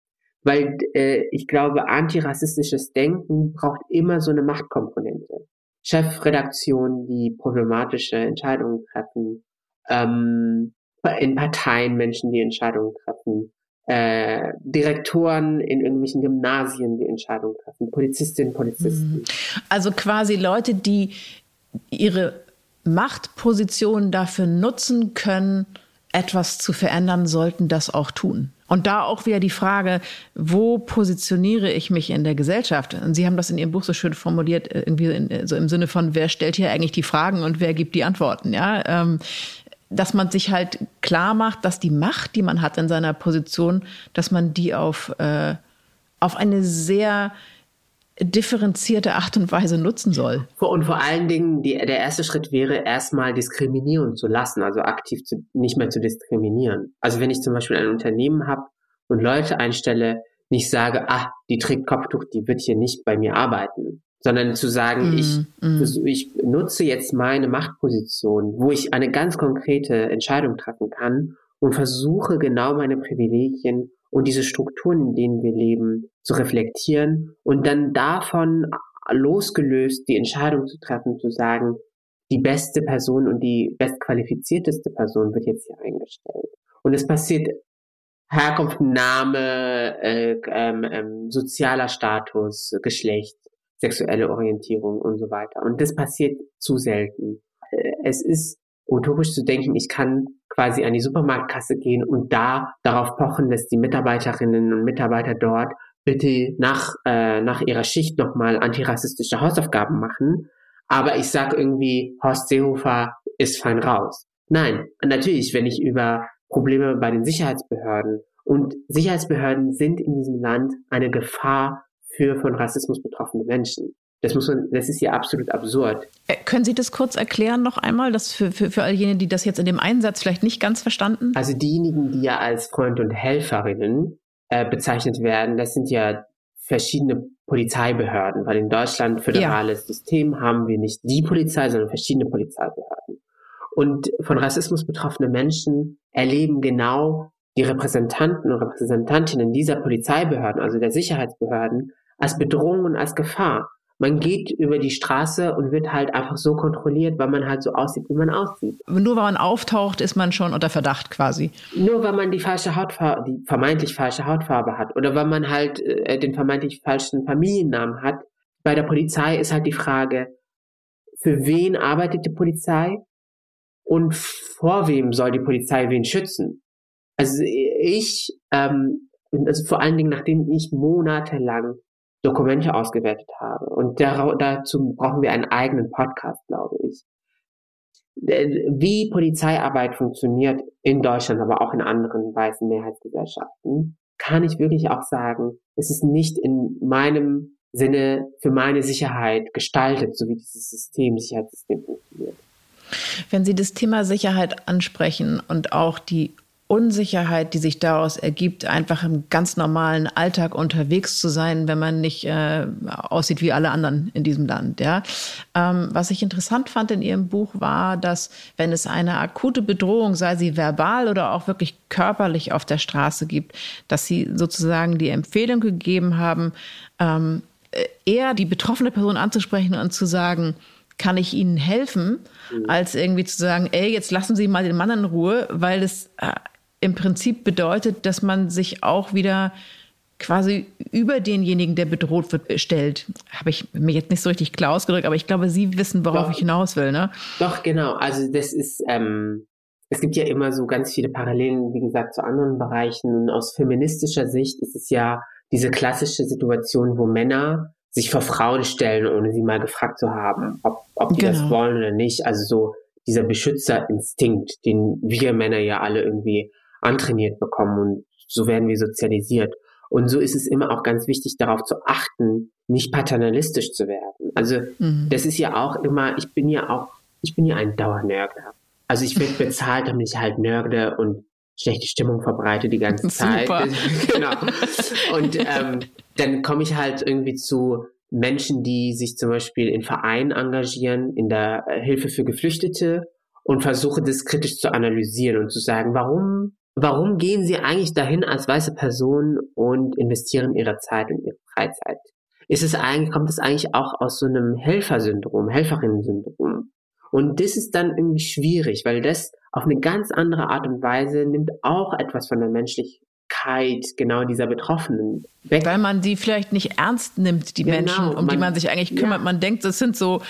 Weil äh, ich glaube, antirassistisches Denken braucht immer so eine Machtkomponente. Chefredaktionen, die problematische Entscheidungen treffen, ähm, in Parteien Menschen, die Entscheidungen treffen, äh, Direktoren in irgendwelchen Gymnasien, die Entscheidungen treffen, Polizistinnen, Polizisten. Mhm. Also quasi Leute, die ihre Machtposition dafür nutzen können, etwas zu verändern, sollten das auch tun. Und da auch wieder die Frage, wo positioniere ich mich in der Gesellschaft? Und Sie haben das in Ihrem Buch so schön formuliert, äh, irgendwie in, so im Sinne von, wer stellt hier eigentlich die Fragen und wer gibt die Antworten? Ja, ähm, dass man sich halt klar macht, dass die Macht, die man hat in seiner Position, dass man die auf, äh, auf eine sehr differenzierte Art und Weise nutzen soll. Und vor allen Dingen, die, der erste Schritt wäre, erstmal diskriminieren zu lassen, also aktiv zu, nicht mehr zu diskriminieren. Also wenn ich zum Beispiel ein Unternehmen habe und Leute einstelle, nicht sage, ah, die trägt Kopftuch, die wird hier nicht bei mir arbeiten, sondern zu sagen, mm, ich, mm. ich nutze jetzt meine Machtposition, wo ich eine ganz konkrete Entscheidung treffen kann und versuche genau meine Privilegien und diese Strukturen, in denen wir leben, zu reflektieren und dann davon losgelöst die Entscheidung zu treffen, zu sagen, die beste Person und die bestqualifizierteste Person wird jetzt hier eingestellt. Und es passiert Herkunft, Name, äh, ähm, ähm, sozialer Status, Geschlecht, sexuelle Orientierung und so weiter. Und das passiert zu selten. Äh, es ist utopisch zu denken, ich kann quasi an die Supermarktkasse gehen und da darauf pochen, dass die Mitarbeiterinnen und Mitarbeiter dort bitte nach, äh, nach ihrer Schicht nochmal antirassistische Hausaufgaben machen. Aber ich sag irgendwie, Horst Seehofer ist fein raus. Nein, natürlich, wenn ich über Probleme bei den Sicherheitsbehörden und Sicherheitsbehörden sind in diesem Land eine Gefahr für von Rassismus betroffene Menschen. Das muss man, das ist ja absolut absurd. Äh, können Sie das kurz erklären noch einmal, das für, für, für all jene, die das jetzt in dem Einsatz vielleicht nicht ganz verstanden? Also diejenigen, die ja als Freund und Helferinnen äh, bezeichnet werden, das sind ja verschiedene Polizeibehörden, weil in Deutschland föderales ja. System haben wir nicht die Polizei, sondern verschiedene Polizeibehörden. Und von Rassismus betroffene Menschen erleben genau die Repräsentanten und Repräsentantinnen dieser Polizeibehörden, also der Sicherheitsbehörden, als Bedrohung und als Gefahr man geht über die Straße und wird halt einfach so kontrolliert, weil man halt so aussieht, wie man aussieht. Nur weil man auftaucht, ist man schon unter Verdacht quasi. Nur weil man die falsche Hautfarbe, die vermeintlich falsche Hautfarbe hat oder weil man halt äh, den vermeintlich falschen Familiennamen hat. Bei der Polizei ist halt die Frage, für wen arbeitet die Polizei und vor wem soll die Polizei wen schützen? Also ich, ähm, also vor allen Dingen, nachdem ich monatelang Dokumente ausgewertet habe. Und dazu brauchen wir einen eigenen Podcast, glaube ich. wie Polizeiarbeit funktioniert in Deutschland, aber auch in anderen weißen Mehrheitsgesellschaften, kann ich wirklich auch sagen, es ist nicht in meinem Sinne für meine Sicherheit gestaltet, so wie dieses System, Sicherheitssystem funktioniert. Wenn Sie das Thema Sicherheit ansprechen und auch die Unsicherheit, die sich daraus ergibt, einfach im ganz normalen Alltag unterwegs zu sein, wenn man nicht äh, aussieht wie alle anderen in diesem Land. Ja, ähm, was ich interessant fand in Ihrem Buch war, dass wenn es eine akute Bedrohung, sei sie verbal oder auch wirklich körperlich auf der Straße gibt, dass Sie sozusagen die Empfehlung gegeben haben, ähm, eher die betroffene Person anzusprechen und zu sagen, kann ich Ihnen helfen, mhm. als irgendwie zu sagen, ey, jetzt lassen Sie mal den Mann in Ruhe, weil es äh, im Prinzip bedeutet, dass man sich auch wieder quasi über denjenigen, der bedroht wird, stellt. Habe ich mir jetzt nicht so richtig klar ausgedrückt, aber ich glaube, Sie wissen, worauf Doch. ich hinaus will, ne? Doch, genau. Also das ist, ähm, es gibt ja immer so ganz viele Parallelen, wie gesagt, zu anderen Bereichen. Und aus feministischer Sicht ist es ja diese klassische Situation, wo Männer sich vor Frauen stellen, ohne sie mal gefragt zu haben, ob, ob die genau. das wollen oder nicht. Also so dieser Beschützerinstinkt, den wir Männer ja alle irgendwie antrainiert bekommen und so werden wir sozialisiert. Und so ist es immer auch ganz wichtig, darauf zu achten, nicht paternalistisch zu werden. Also mhm. das ist ja auch immer, ich bin ja auch, ich bin ja ein Dauernörgler. Also ich werde bezahlt, damit ich halt nörgle und schlechte Stimmung verbreite die ganze Zeit. genau. Und ähm, dann komme ich halt irgendwie zu Menschen, die sich zum Beispiel in Vereinen engagieren, in der äh, Hilfe für Geflüchtete und versuche das kritisch zu analysieren und zu sagen, warum, warum gehen sie eigentlich dahin als weiße Person und investieren ihre Zeit und ihre Freizeit? Ist es eigentlich, kommt es eigentlich auch aus so einem Helfersyndrom, Helferinnen-Syndrom? Und das ist dann irgendwie schwierig, weil das auf eine ganz andere Art und Weise nimmt auch etwas von der Menschlichkeit genau dieser Betroffenen weg. Weil man die vielleicht nicht ernst nimmt, die genau, Menschen, um man, die man sich eigentlich kümmert. Ja. Man denkt, das sind so,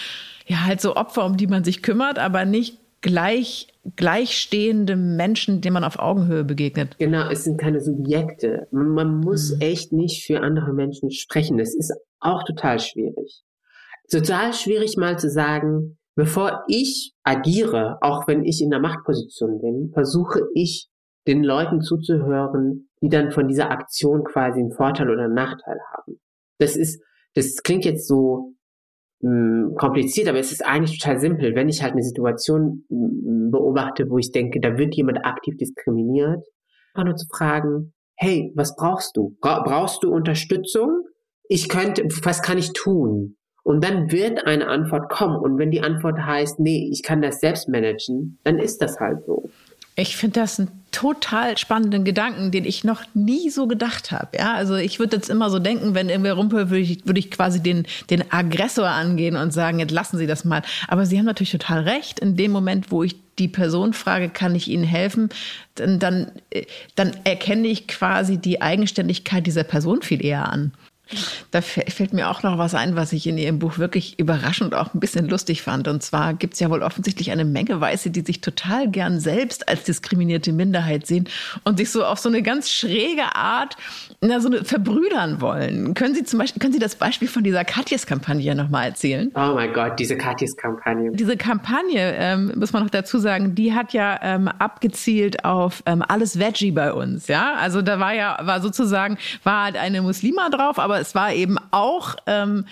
ja, halt so Opfer, um die man sich kümmert, aber nicht gleich, gleichstehende Menschen, denen man auf Augenhöhe begegnet. Genau, es sind keine Subjekte. Man muss mhm. echt nicht für andere Menschen sprechen. Das ist auch total schwierig. Total schwierig mal zu sagen, Bevor ich agiere, auch wenn ich in der Machtposition bin, versuche ich den Leuten zuzuhören, die dann von dieser Aktion quasi einen Vorteil oder einen Nachteil haben. Das ist, das klingt jetzt so mh, kompliziert, aber es ist eigentlich total simpel. Wenn ich halt eine Situation beobachte, wo ich denke, da wird jemand aktiv diskriminiert, einfach nur zu fragen, hey, was brauchst du? Bra brauchst du Unterstützung? Ich könnte, was kann ich tun? Und dann wird eine Antwort kommen. Und wenn die Antwort heißt, nee, ich kann das selbst managen, dann ist das halt so. Ich finde das einen total spannenden Gedanken, den ich noch nie so gedacht habe. Ja, also ich würde jetzt immer so denken, wenn irgendwer rumpelt, würde ich, würde ich quasi den, den Aggressor angehen und sagen, jetzt lassen Sie das mal. Aber Sie haben natürlich total recht. In dem Moment, wo ich die Person frage, kann ich Ihnen helfen, dann, dann, dann erkenne ich quasi die Eigenständigkeit dieser Person viel eher an. Da fällt mir auch noch was ein, was ich in Ihrem Buch wirklich überraschend auch ein bisschen lustig fand. Und zwar gibt es ja wohl offensichtlich eine Menge Weiße, die sich total gern selbst als diskriminierte Minderheit sehen und sich so auf so eine ganz schräge Art na, so eine verbrüdern wollen. Können Sie zum Beispiel, können Sie das Beispiel von dieser Katjes-Kampagne nochmal erzählen? Oh mein Gott, diese Katjes-Kampagne. Diese Kampagne, ähm, muss man noch dazu sagen, die hat ja ähm, abgezielt auf ähm, alles Veggie bei uns, ja. Also da war ja, war sozusagen, war halt eine Muslima drauf, aber es war eben auch, ähm,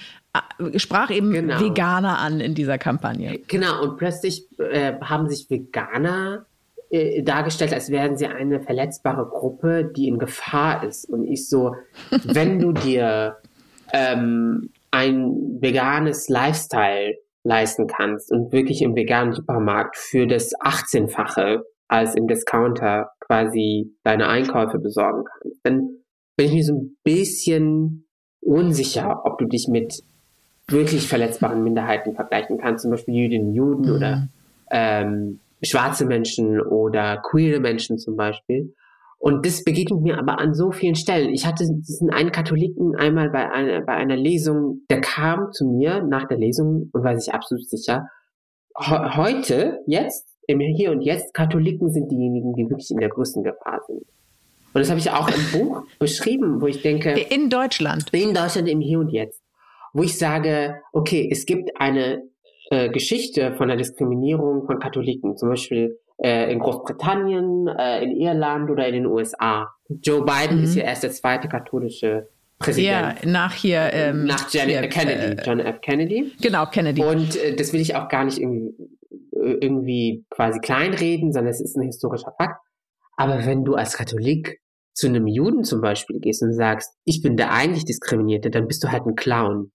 sprach eben genau. Veganer an in dieser Kampagne. Genau, und plötzlich äh, haben sich Veganer äh, dargestellt, als wären sie eine verletzbare Gruppe, die in Gefahr ist. Und ich so, wenn du dir ähm, ein veganes Lifestyle leisten kannst und wirklich im veganen Supermarkt für das 18-fache als im Discounter quasi deine Einkäufe besorgen kannst, dann bin ich mir so ein bisschen unsicher, ob du dich mit wirklich verletzbaren Minderheiten vergleichen kannst, zum Beispiel Jüdinnen, Juden mhm. oder ähm, schwarze Menschen oder queere Menschen zum Beispiel. Und das begegnet mir aber an so vielen Stellen. Ich hatte diesen einen Katholiken einmal bei einer, bei einer Lesung, der kam zu mir nach der Lesung und war sich absolut sicher, heute, jetzt, im Hier und Jetzt, Katholiken sind diejenigen, die wirklich in der größten Gefahr sind. Und das habe ich auch im Buch beschrieben, wo ich denke. In Deutschland. In Deutschland im Hier und Jetzt. Wo ich sage, okay, es gibt eine äh, Geschichte von der Diskriminierung von Katholiken, zum Beispiel äh, in Großbritannien, äh, in Irland oder in den USA. Joe Biden mhm. ist ja erst der zweite katholische Präsident. Ja, nach hier. Ähm, nach John F. Kennedy. Äh, John F. Kennedy. Genau, Kennedy. Und äh, das will ich auch gar nicht irgendwie, äh, irgendwie quasi kleinreden, sondern es ist ein historischer Fakt. Aber wenn du als Katholik zu einem Juden zum Beispiel gehst und sagst, ich bin der eigentlich Diskriminierte, dann bist du halt ein Clown.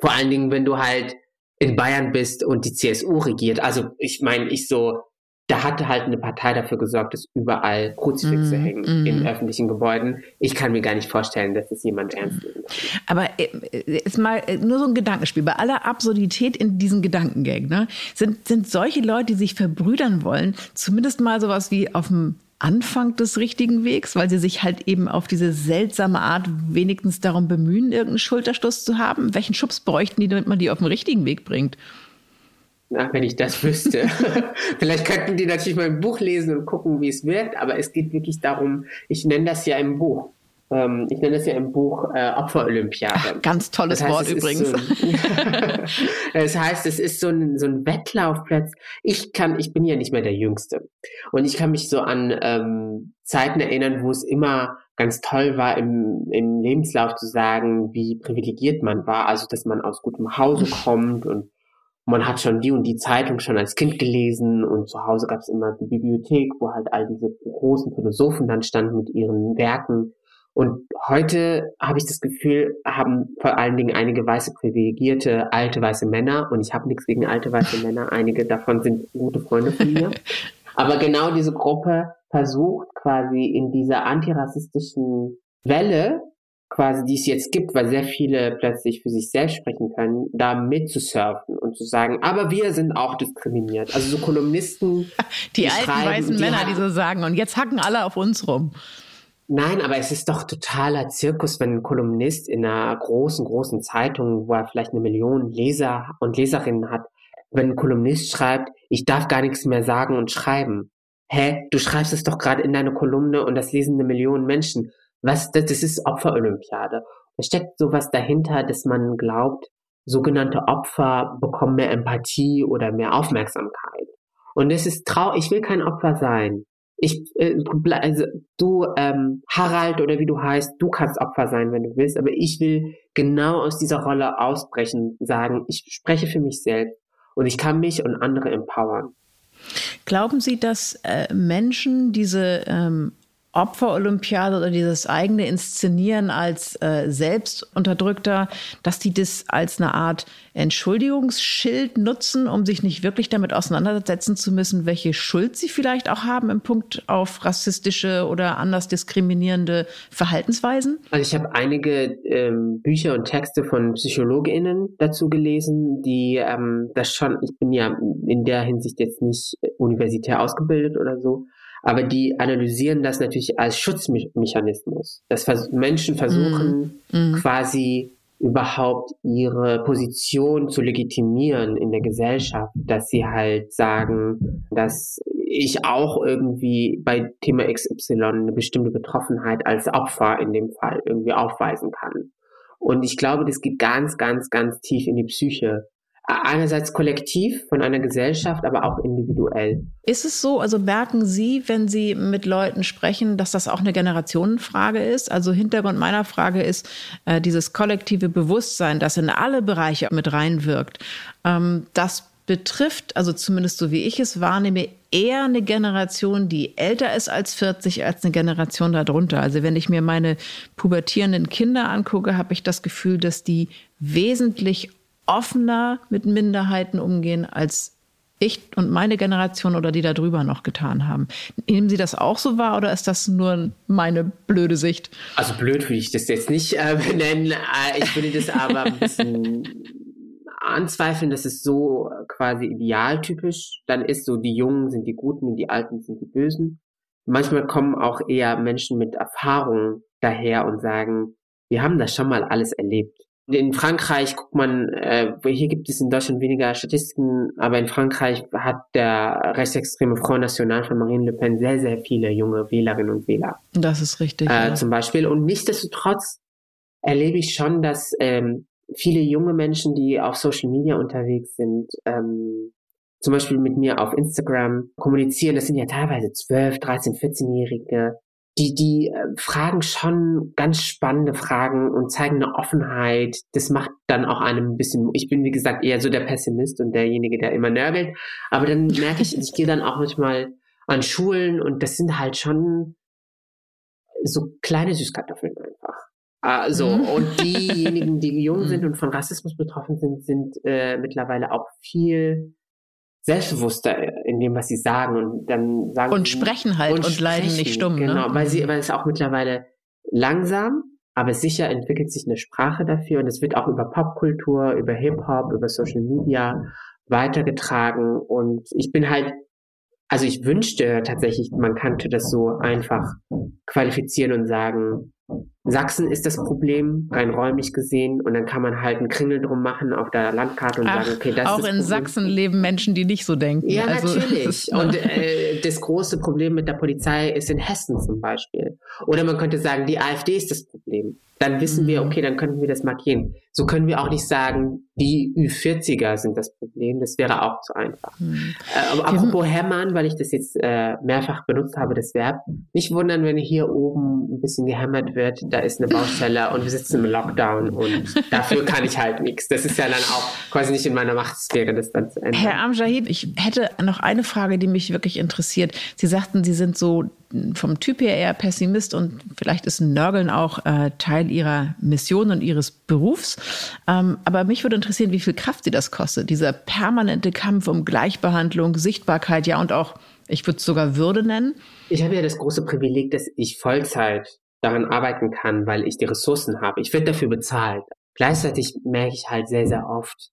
Vor allen Dingen, wenn du halt in Bayern bist und die CSU regiert. Also ich meine, ich so, da hatte halt eine Partei dafür gesorgt, dass überall Kruzifixe mm, hängen mm. in öffentlichen Gebäuden. Ich kann mir gar nicht vorstellen, dass es jemand ernst nimmt. Aber äh, ist mal äh, nur so ein Gedankenspiel. Bei aller Absurdität in diesen Gedankengang, ne, sind, sind solche Leute, die sich verbrüdern wollen, zumindest mal sowas wie auf dem Anfang des richtigen Wegs, weil sie sich halt eben auf diese seltsame Art wenigstens darum bemühen, irgendeinen Schulterschluss zu haben? Welchen Schubs bräuchten die, damit man die auf den richtigen Weg bringt? Na, wenn ich das wüsste. Vielleicht könnten die natürlich mal ein Buch lesen und gucken, wie es wirkt, aber es geht wirklich darum, ich nenne das ja im Buch. Ähm, ich nenne das ja im Buch äh, Opferolympiade. Ganz tolles das heißt, Wort übrigens. So ein, das heißt, es ist so ein, so ein Wettlaufplatz. Ich kann, ich bin ja nicht mehr der Jüngste. Und ich kann mich so an ähm, Zeiten erinnern, wo es immer ganz toll war, im, im Lebenslauf zu sagen, wie privilegiert man war. Also, dass man aus gutem Hause kommt und man hat schon die und die Zeitung schon als Kind gelesen und zu Hause gab es immer die Bibliothek, wo halt all diese großen Philosophen dann standen mit ihren Werken. Und heute habe ich das Gefühl, haben vor allen Dingen einige weiße privilegierte alte weiße Männer, und ich habe nichts gegen alte weiße Männer, einige davon sind gute Freunde von mir. Aber genau diese Gruppe versucht quasi in dieser antirassistischen Welle, quasi die es jetzt gibt, weil sehr viele plötzlich für sich selbst sprechen können, da mitzusurfen und zu sagen, aber wir sind auch diskriminiert. Also so Kolumnisten. Die, die alten weißen die Männer, die so sagen, und jetzt hacken alle auf uns rum. Nein, aber es ist doch totaler Zirkus, wenn ein Kolumnist in einer großen, großen Zeitung, wo er vielleicht eine Million Leser und Leserinnen hat, wenn ein Kolumnist schreibt, ich darf gar nichts mehr sagen und schreiben. Hä? Du schreibst es doch gerade in deine Kolumne und das lesen eine Million Menschen. Was, das, das ist Opferolympiade. Da steckt sowas dahinter, dass man glaubt, sogenannte Opfer bekommen mehr Empathie oder mehr Aufmerksamkeit. Und es ist trau, ich will kein Opfer sein ich, äh, also du, ähm, Harald oder wie du heißt, du kannst Opfer sein, wenn du willst, aber ich will genau aus dieser Rolle ausbrechen, sagen, ich spreche für mich selbst und ich kann mich und andere empowern. Glauben Sie, dass äh, Menschen diese ähm, Opferolympiade oder dieses eigene Inszenieren als äh, Selbstunterdrückter, dass die das als eine Art Entschuldigungsschild nutzen, um sich nicht wirklich damit auseinandersetzen zu müssen, welche Schuld sie vielleicht auch haben im Punkt auf rassistische oder anders diskriminierende Verhaltensweisen? Also ich habe einige ähm, Bücher und Texte von PsychologInnen dazu gelesen, die ähm, das schon, ich bin ja in der Hinsicht jetzt nicht universitär ausgebildet oder so, aber die analysieren das natürlich als Schutzmechanismus. Dass Menschen versuchen mm. Mm. quasi überhaupt ihre Position zu legitimieren in der Gesellschaft, dass sie halt sagen, dass ich auch irgendwie bei Thema XY eine bestimmte Betroffenheit als Opfer in dem Fall irgendwie aufweisen kann. Und ich glaube, das geht ganz, ganz, ganz tief in die Psyche einerseits kollektiv von einer Gesellschaft, aber auch individuell. Ist es so, also merken Sie, wenn Sie mit Leuten sprechen, dass das auch eine Generationenfrage ist? Also Hintergrund meiner Frage ist äh, dieses kollektive Bewusstsein, das in alle Bereiche mit reinwirkt. Ähm, das betrifft, also zumindest so wie ich es wahrnehme, eher eine Generation, die älter ist als 40, als eine Generation darunter. Also wenn ich mir meine pubertierenden Kinder angucke, habe ich das Gefühl, dass die wesentlich offener mit Minderheiten umgehen, als ich und meine Generation oder die da drüber noch getan haben. Nehmen Sie das auch so wahr oder ist das nur meine blöde Sicht? Also blöd würde ich das jetzt nicht äh, benennen. Äh, ich würde das aber ein bisschen anzweifeln, dass es so quasi idealtypisch dann ist. So die Jungen sind die Guten und die Alten sind die Bösen. Manchmal kommen auch eher Menschen mit Erfahrung daher und sagen, wir haben das schon mal alles erlebt. In Frankreich guckt man, äh, hier gibt es in Deutschland weniger Statistiken, aber in Frankreich hat der rechtsextreme Front National von Marine Le Pen sehr, sehr viele junge Wählerinnen und Wähler. Das ist richtig. Äh, ja. Zum Beispiel. Und nichtsdestotrotz erlebe ich schon, dass ähm, viele junge Menschen, die auf Social Media unterwegs sind, ähm, zum Beispiel mit mir auf Instagram kommunizieren, das sind ja teilweise 12, 13, 14-Jährige, die, die äh, fragen schon ganz spannende Fragen und zeigen eine Offenheit. Das macht dann auch einem ein bisschen, ich bin wie gesagt eher so der Pessimist und derjenige, der immer nörgelt. Aber dann merke ich, ich gehe dann auch manchmal an Schulen und das sind halt schon so kleine Süßkartoffeln einfach. Also, mhm. und diejenigen, die jung sind und von Rassismus betroffen sind, sind äh, mittlerweile auch viel selbstbewusster in dem, was sie sagen und dann sagen und sie, sprechen halt und, und leiden nicht stumm. Ne? Genau, ne? weil sie, weil es auch mittlerweile langsam, aber sicher entwickelt sich eine Sprache dafür und es wird auch über Popkultur, über Hip Hop, über Social Media weitergetragen und ich bin halt also ich wünschte tatsächlich, man könnte das so einfach qualifizieren und sagen, Sachsen ist das Problem, rein räumlich gesehen, und dann kann man halt einen Kringel drum machen auf der Landkarte und Ach, sagen, okay, das auch ist. Auch in Sachsen leben Menschen, die nicht so denken. Ja, also, natürlich. und äh, das große Problem mit der Polizei ist in Hessen zum Beispiel. Oder man könnte sagen, die AfD ist das Problem dann wissen wir, mhm. okay, dann könnten wir das markieren. So können wir auch nicht sagen, die Ü40er sind das Problem. Das wäre auch zu einfach. Mhm. Äh, aber apropos hämmern, weil ich das jetzt äh, mehrfach benutzt habe, das Verb. Nicht wundern, wenn hier oben ein bisschen gehämmert wird. Da ist eine Baustelle und wir sitzen im Lockdown und dafür kann ich halt nichts. Das ist ja dann auch quasi nicht in meiner Machtsphäre, das dann zu ändern. Herr Amjahid, ich hätte noch eine Frage, die mich wirklich interessiert. Sie sagten, Sie sind so vom Typ her eher Pessimist und vielleicht ist ein Nörgeln auch äh, Teil ihrer Mission und ihres Berufs. Ähm, aber mich würde interessieren, wie viel Kraft sie das kostet. Dieser permanente Kampf um Gleichbehandlung, Sichtbarkeit, ja und auch, ich würde es sogar Würde nennen. Ich habe ja das große Privileg, dass ich Vollzeit daran arbeiten kann, weil ich die Ressourcen habe. Ich werde dafür bezahlt. Gleichzeitig merke ich halt sehr, sehr oft,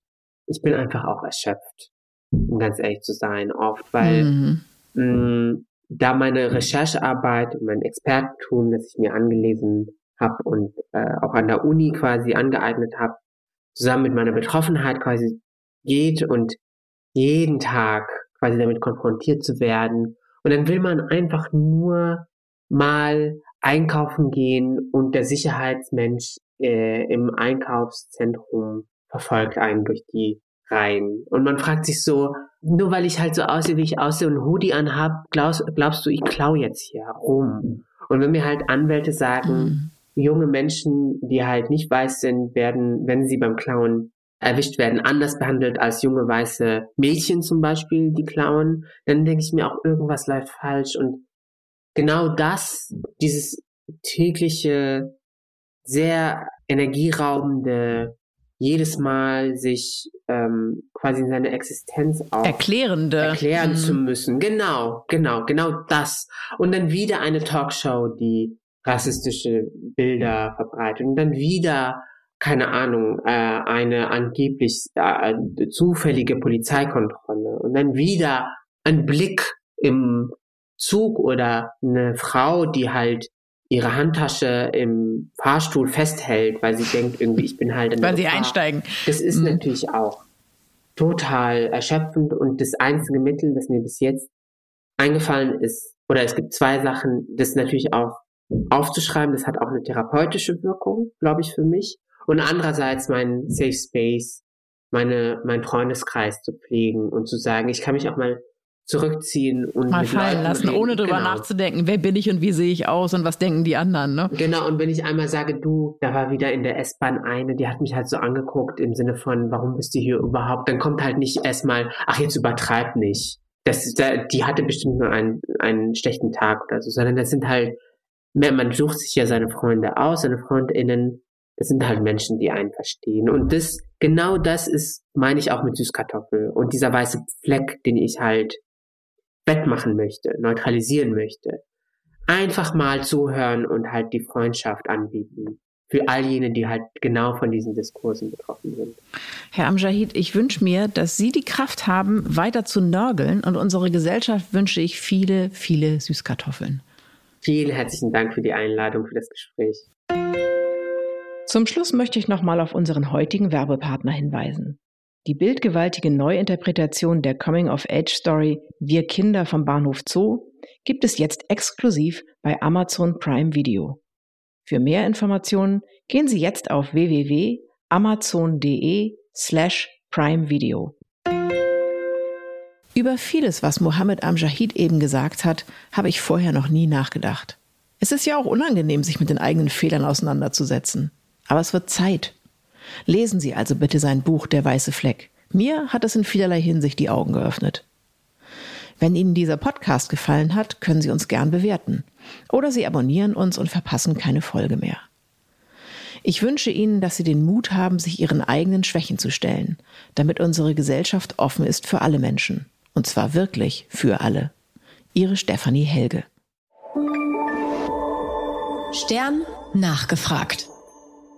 ich bin einfach auch erschöpft, um ganz ehrlich zu sein, oft, weil mhm. mh, mm, da meine Recherchearbeit und mein Expertentum, das ich mir angelesen habe und äh, auch an der Uni quasi angeeignet habe, zusammen mit meiner Betroffenheit quasi geht und jeden Tag quasi damit konfrontiert zu werden. Und dann will man einfach nur mal einkaufen gehen und der Sicherheitsmensch äh, im Einkaufszentrum verfolgt einen durch die rein. Und man fragt sich so, nur weil ich halt so aussehe, wie ich aussehe und Hoodie anhab, glaubst, glaubst du, ich klau jetzt hier rum? Und wenn mir halt Anwälte sagen, mhm. junge Menschen, die halt nicht weiß sind, werden, wenn sie beim Klauen erwischt werden, anders behandelt als junge weiße Mädchen zum Beispiel, die klauen, dann denke ich mir auch, irgendwas läuft falsch. Und genau das, dieses tägliche, sehr energieraubende jedes Mal sich ähm, quasi seine Existenz auch Erklärende. erklären mhm. zu müssen. Genau, genau, genau das. Und dann wieder eine Talkshow, die rassistische Bilder verbreitet. Und dann wieder, keine Ahnung, äh, eine angeblich äh, zufällige Polizeikontrolle. Und dann wieder ein Blick im Zug oder eine Frau, die halt ihre Handtasche im Fahrstuhl festhält, weil sie denkt, irgendwie, ich bin halt in Weil sie einsteigen. Das ist mhm. natürlich auch total erschöpfend und das einzige Mittel, das mir bis jetzt eingefallen ist, oder es gibt zwei Sachen, das natürlich auch aufzuschreiben, das hat auch eine therapeutische Wirkung, glaube ich, für mich. Und andererseits mein Safe Space, meine, mein Freundeskreis zu pflegen und zu sagen, ich kann mich auch mal zurückziehen und mal fallen lassen, reden. ohne drüber genau. nachzudenken, wer bin ich und wie sehe ich aus und was denken die anderen, ne? Genau, und wenn ich einmal sage, du, da war wieder in der S-Bahn eine, die hat mich halt so angeguckt im Sinne von, warum bist du hier überhaupt? Dann kommt halt nicht erstmal, ach, jetzt übertreib nicht. Das, da, die hatte bestimmt nur einen, einen schlechten Tag oder so, sondern das sind halt, man sucht sich ja seine Freunde aus, seine FreundInnen, das sind halt Menschen, die einen verstehen. Und das, genau das ist, meine ich auch mit Süßkartoffel. Und dieser weiße Fleck, den ich halt wettmachen möchte, neutralisieren möchte. Einfach mal zuhören und halt die Freundschaft anbieten. Für all jene, die halt genau von diesen Diskursen betroffen sind. Herr Amjahid, ich wünsche mir, dass Sie die Kraft haben, weiter zu nörgeln und unsere Gesellschaft wünsche ich viele, viele Süßkartoffeln. Vielen herzlichen Dank für die Einladung, für das Gespräch. Zum Schluss möchte ich nochmal auf unseren heutigen Werbepartner hinweisen. Die bildgewaltige Neuinterpretation der Coming-of-Age-Story Wir Kinder vom Bahnhof Zoo gibt es jetzt exklusiv bei Amazon Prime Video. Für mehr Informationen gehen Sie jetzt auf www.amazon.de amazon.de slash Prime Video. Über vieles, was Mohammed Amjahid eben gesagt hat, habe ich vorher noch nie nachgedacht. Es ist ja auch unangenehm, sich mit den eigenen Fehlern auseinanderzusetzen. Aber es wird Zeit. Lesen Sie also bitte sein Buch Der weiße Fleck. Mir hat es in vielerlei Hinsicht die Augen geöffnet. Wenn Ihnen dieser Podcast gefallen hat, können Sie uns gern bewerten. Oder Sie abonnieren uns und verpassen keine Folge mehr. Ich wünsche Ihnen, dass Sie den Mut haben, sich Ihren eigenen Schwächen zu stellen, damit unsere Gesellschaft offen ist für alle Menschen. Und zwar wirklich für alle. Ihre Stefanie Helge. Stern nachgefragt.